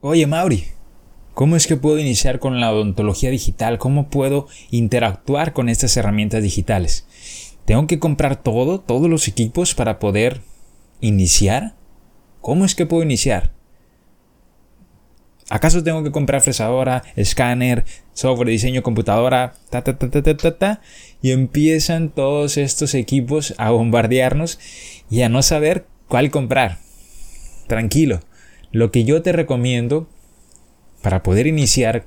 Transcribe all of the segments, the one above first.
Oye, Mauri, ¿cómo es que puedo iniciar con la odontología digital? ¿Cómo puedo interactuar con estas herramientas digitales? ¿Tengo que comprar todo, todos los equipos para poder iniciar? ¿Cómo es que puedo iniciar? ¿Acaso tengo que comprar fresadora, escáner, software de diseño, computadora, ta, ta, ta, ta, ta, ta, ta? Y empiezan todos estos equipos a bombardearnos y a no saber cuál comprar. Tranquilo. Lo que yo te recomiendo para poder iniciar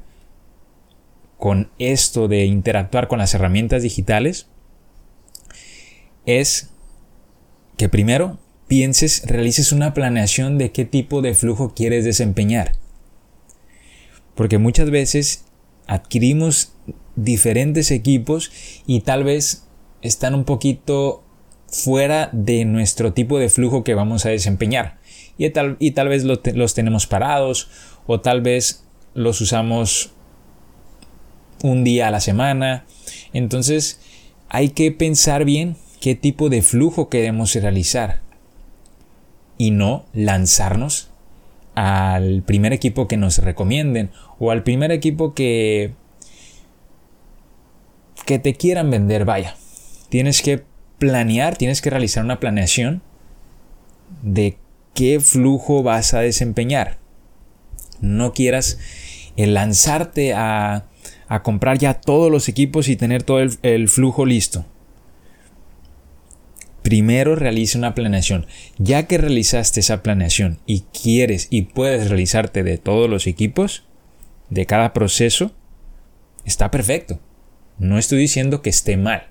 con esto de interactuar con las herramientas digitales es que primero pienses, realices una planeación de qué tipo de flujo quieres desempeñar. Porque muchas veces adquirimos diferentes equipos y tal vez están un poquito fuera de nuestro tipo de flujo que vamos a desempeñar. Y tal, y tal vez los tenemos parados o tal vez los usamos un día a la semana. Entonces hay que pensar bien qué tipo de flujo queremos realizar y no lanzarnos al primer equipo que nos recomienden o al primer equipo que que te quieran vender, vaya. Tienes que planear, tienes que realizar una planeación de qué flujo vas a desempeñar. No quieras eh, lanzarte a, comprar ya todos los equipos y tener todo el, el flujo listo. Primero realiza una planeación. Ya que realizaste esa planeación y quieres y puedes realizarte de todos los equipos, de cada proceso, está perfecto. No estoy diciendo que esté mal.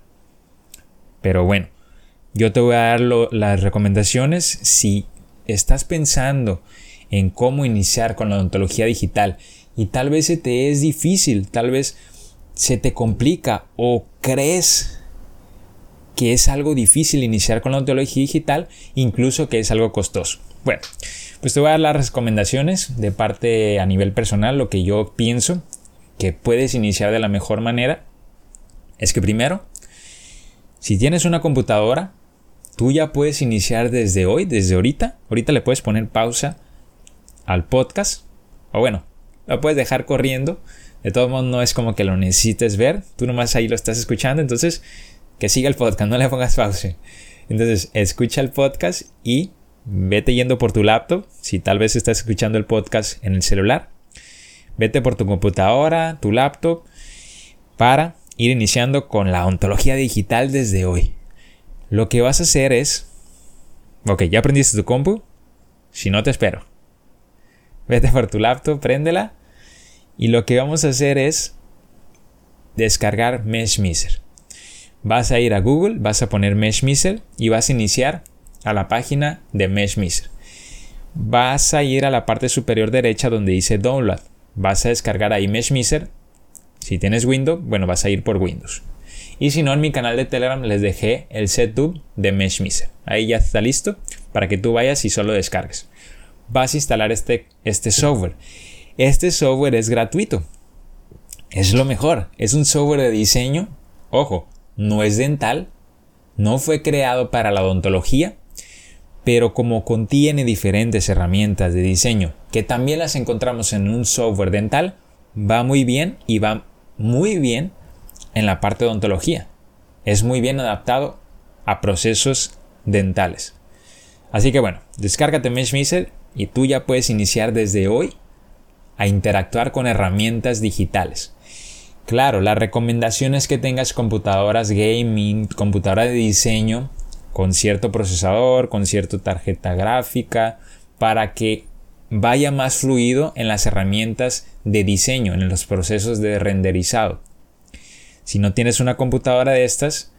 Pero bueno, yo te voy a dar las recomendaciones si estás pensando en cómo iniciar con la odontología digital y tal vez se te es difícil, tal vez se te complica o crees que es algo difícil iniciar con la odontología digital, incluso que es algo costoso. Bueno, pues te voy a dar las recomendaciones de parte a nivel personal, lo que yo pienso que puedes iniciar de la mejor manera es que primero si tienes una computadora, tú ya puedes iniciar desde hoy, desde ahorita. Ahorita le puedes poner pausa al podcast. O bueno, lo puedes dejar corriendo. De todos modos, no es como que lo necesites ver. Tú nomás ahí lo estás escuchando. Entonces, que siga el podcast, no le pongas pausa. Entonces, escucha el podcast y vete yendo por tu laptop. Si tal vez estás escuchando el podcast en el celular, vete por tu computadora, tu laptop, para ir iniciando con la ontología digital desde hoy. Lo que vas a hacer es... Ok, ya aprendiste tu compu. Si no, te espero. Vete por tu laptop, préndela. Y lo que vamos a hacer es descargar MeshMiser. Vas a ir a Google, vas a poner MeshMiser y vas a iniciar a la página de MeshMiser. Vas a ir a la parte superior derecha donde dice Download. Vas a descargar ahí MeshMiser si tienes Windows, bueno, vas a ir por Windows. Y si no, en mi canal de Telegram les dejé el setup de MeshMiser. Ahí ya está listo para que tú vayas y solo descargues. Vas a instalar este, este software. Este software es gratuito. Es lo mejor. Es un software de diseño. Ojo, no es dental. No fue creado para la odontología. Pero como contiene diferentes herramientas de diseño que también las encontramos en un software dental, va muy bien y va muy bien en la parte de odontología. Es muy bien adaptado a procesos dentales. Así que bueno, descárgate MeshMiser y tú ya puedes iniciar desde hoy a interactuar con herramientas digitales. Claro, la recomendación es que tengas computadoras gaming, computadora de diseño con cierto procesador, con cierta tarjeta gráfica, para que vaya más fluido en las herramientas de diseño, en los procesos de renderizado. Si no tienes una computadora de estas,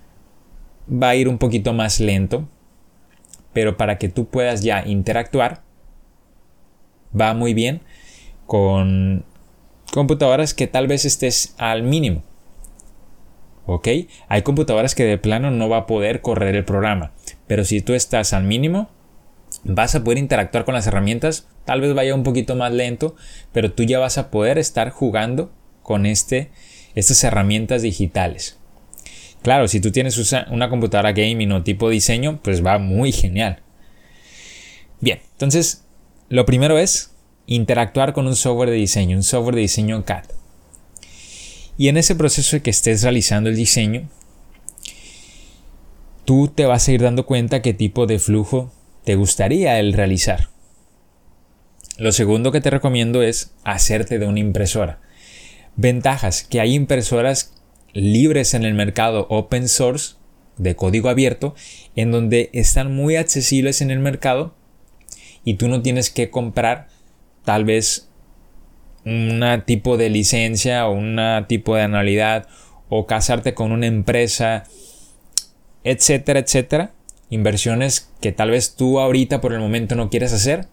va a ir un poquito más lento, pero para que tú puedas ya interactuar, va muy bien con computadoras que tal vez estés al mínimo. ¿Ok? Hay computadoras que de plano no va a poder correr el programa, pero si tú estás al mínimo, vas a poder interactuar con las herramientas, tal vez vaya un poquito más lento, pero tú ya vas a poder estar jugando con este, estas herramientas digitales. Claro, si tú tienes una computadora gaming o tipo diseño, pues va muy genial. Bien, entonces lo primero es interactuar con un software de diseño, un software de diseño CAD. Y en ese proceso de que estés realizando el diseño, tú te vas a ir dando cuenta qué tipo de flujo te gustaría el realizar. Lo segundo que te recomiendo es hacerte de una impresora. Ventajas, que hay impresoras libres en el mercado open source de código abierto en donde están muy accesibles en el mercado y tú no tienes que comprar tal vez un tipo de licencia o un tipo de anualidad o casarte con una empresa, etcétera, etcétera. Inversiones que tal vez tú ahorita por el momento no quieres hacer.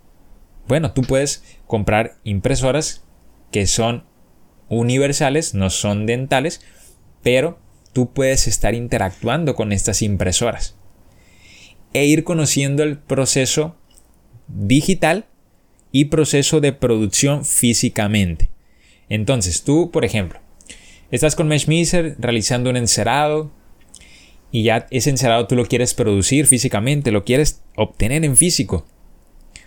Bueno, tú puedes comprar impresoras que son universales, no son dentales, pero tú puedes estar interactuando con estas impresoras e ir conociendo el proceso digital y proceso de producción físicamente. Entonces, tú, por ejemplo, estás con Meshmiser realizando un encerado y ya ese encerado tú lo quieres producir físicamente, lo quieres obtener en físico.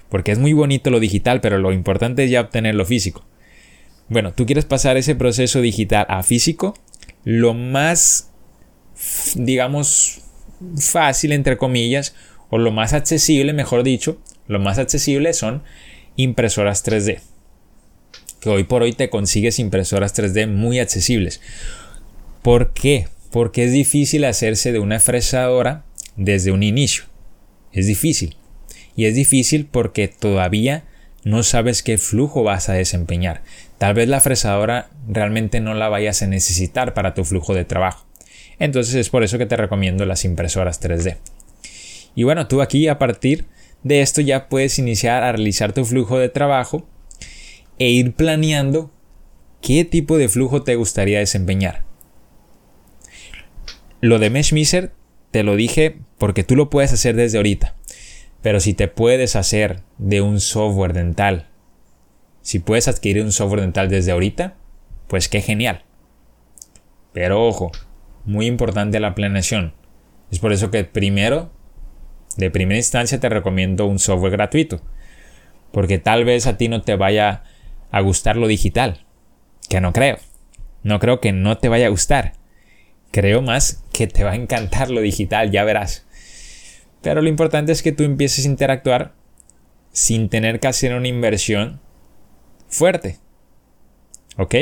Porque es muy bonito lo digital, pero lo importante es ya obtenerlo físico. Bueno, tú quieres pasar ese proceso digital a físico lo más, digamos, fácil, entre comillas, o lo más accesible, mejor dicho, lo más accesible son impresoras 3D. Que hoy por hoy te consigues impresoras 3D muy accesibles. ¿Por qué? Porque es difícil hacerse de una fresadora desde un inicio. Es difícil. Y es difícil porque todavía no sabes qué flujo vas a desempeñar. Tal vez la fresadora realmente no la vayas a necesitar para tu flujo de trabajo. Entonces es por eso que te recomiendo las impresoras 3D. Y bueno, tú aquí a partir de esto ya puedes iniciar a realizar tu flujo de trabajo e ir planeando qué tipo de flujo te gustaría desempeñar. Lo de Meshmiser te lo dije porque tú lo puedes hacer desde ahorita. Pero si te puedes hacer de un software dental, si puedes adquirir un software dental desde ahorita, pues qué genial. Pero ojo, muy importante la planeación. Es por eso que primero de primera instancia te recomiendo un software gratuito. Porque tal vez a ti no te vaya a gustar lo digital. Que no creo. No creo que no te vaya a gustar. Creo más que te va a encantar lo digital, ya verás. Pero lo importante es que tú empieces a interactuar sin tener que hacer una inversión fuerte. ¿Ok?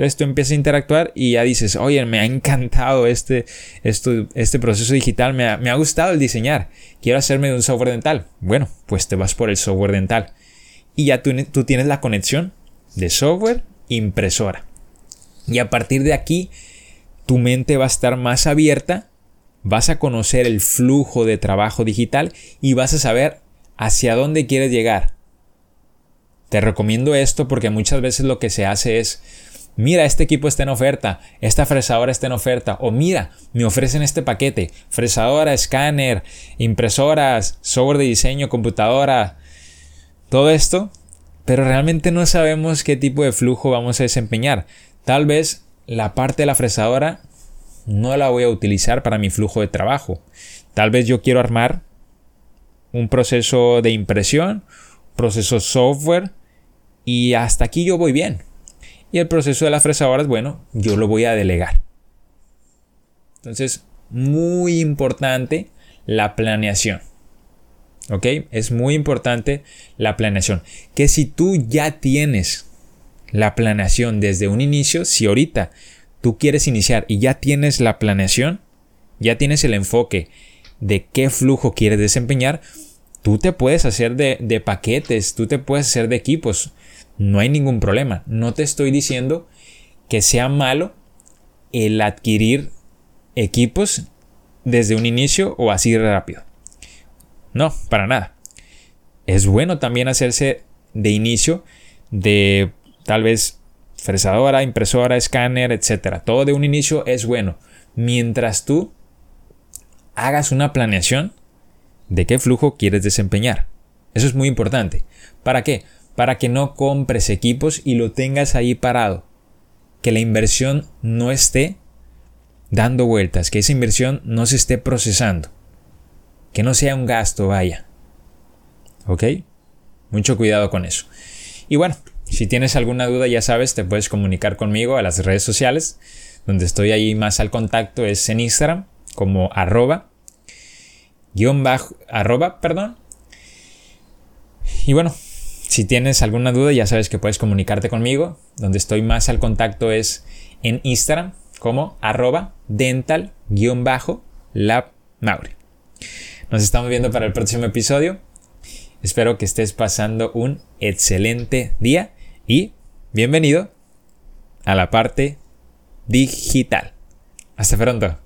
Entonces tú empiezas a interactuar y ya dices, oye, me ha encantado este, este proceso digital, me ha, gustado el diseñar, quiero hacerme de un software dental. Bueno, pues te vas por el software dental. Y ya tú, tú tienes la conexión de software impresora. Y a partir de aquí, tu mente va a estar más abierta, vas a conocer el flujo de trabajo digital y vas a saber hacia dónde quieres llegar. Te recomiendo esto porque muchas veces lo que se hace es mira, este equipo está en oferta, esta fresadora está en oferta, o mira, me ofrecen este paquete, fresadora, escáner, impresoras, software de diseño, computadora, todo esto, pero realmente no sabemos qué tipo de flujo vamos a desempeñar. Tal vez la parte de la fresadora no la voy a utilizar para mi flujo de trabajo. Tal vez yo quiero armar un proceso de impresión, proceso software, y hasta aquí yo voy bien. Y el proceso de las fresadoras, bueno, yo lo voy a delegar. Entonces, muy importante la planeación. ¿Ok? Es muy importante la planeación. Que si tú ya tienes la planeación desde un inicio, si ahorita tú quieres iniciar y ya tienes la planeación, ya tienes el enfoque de qué flujo quieres desempeñar, tú te puedes hacer de, paquetes, tú te puedes hacer de equipos no hay ningún problema. No te estoy diciendo que sea malo el adquirir equipos desde un inicio o así rápido. No, para nada. Es bueno también hacerse de inicio de tal vez fresadora, impresora, escáner, etc. Todo de un inicio es bueno. Mientras tú hagas una planeación de qué flujo quieres desempeñar. Eso es muy importante. ¿Para qué? para que no compres equipos y lo tengas ahí parado. Que la inversión no esté dando vueltas, que esa inversión no se esté procesando. Que no sea un gasto, vaya. ¿Ok? Mucho cuidado con eso. Y bueno, si tienes alguna duda, ya sabes, te puedes comunicar conmigo a las redes sociales, donde estoy ahí más al contacto es en Instagram, como arroba, guion bajo, arroba, perdón. Y bueno, si tienes alguna duda, ya sabes que puedes comunicarte conmigo, donde estoy más al contacto es en Instagram, como arroba dental guion bajo lab maure. Nos estamos viendo para el próximo episodio. Espero que estés pasando un excelente día y bienvenido a la parte digital. Hasta pronto.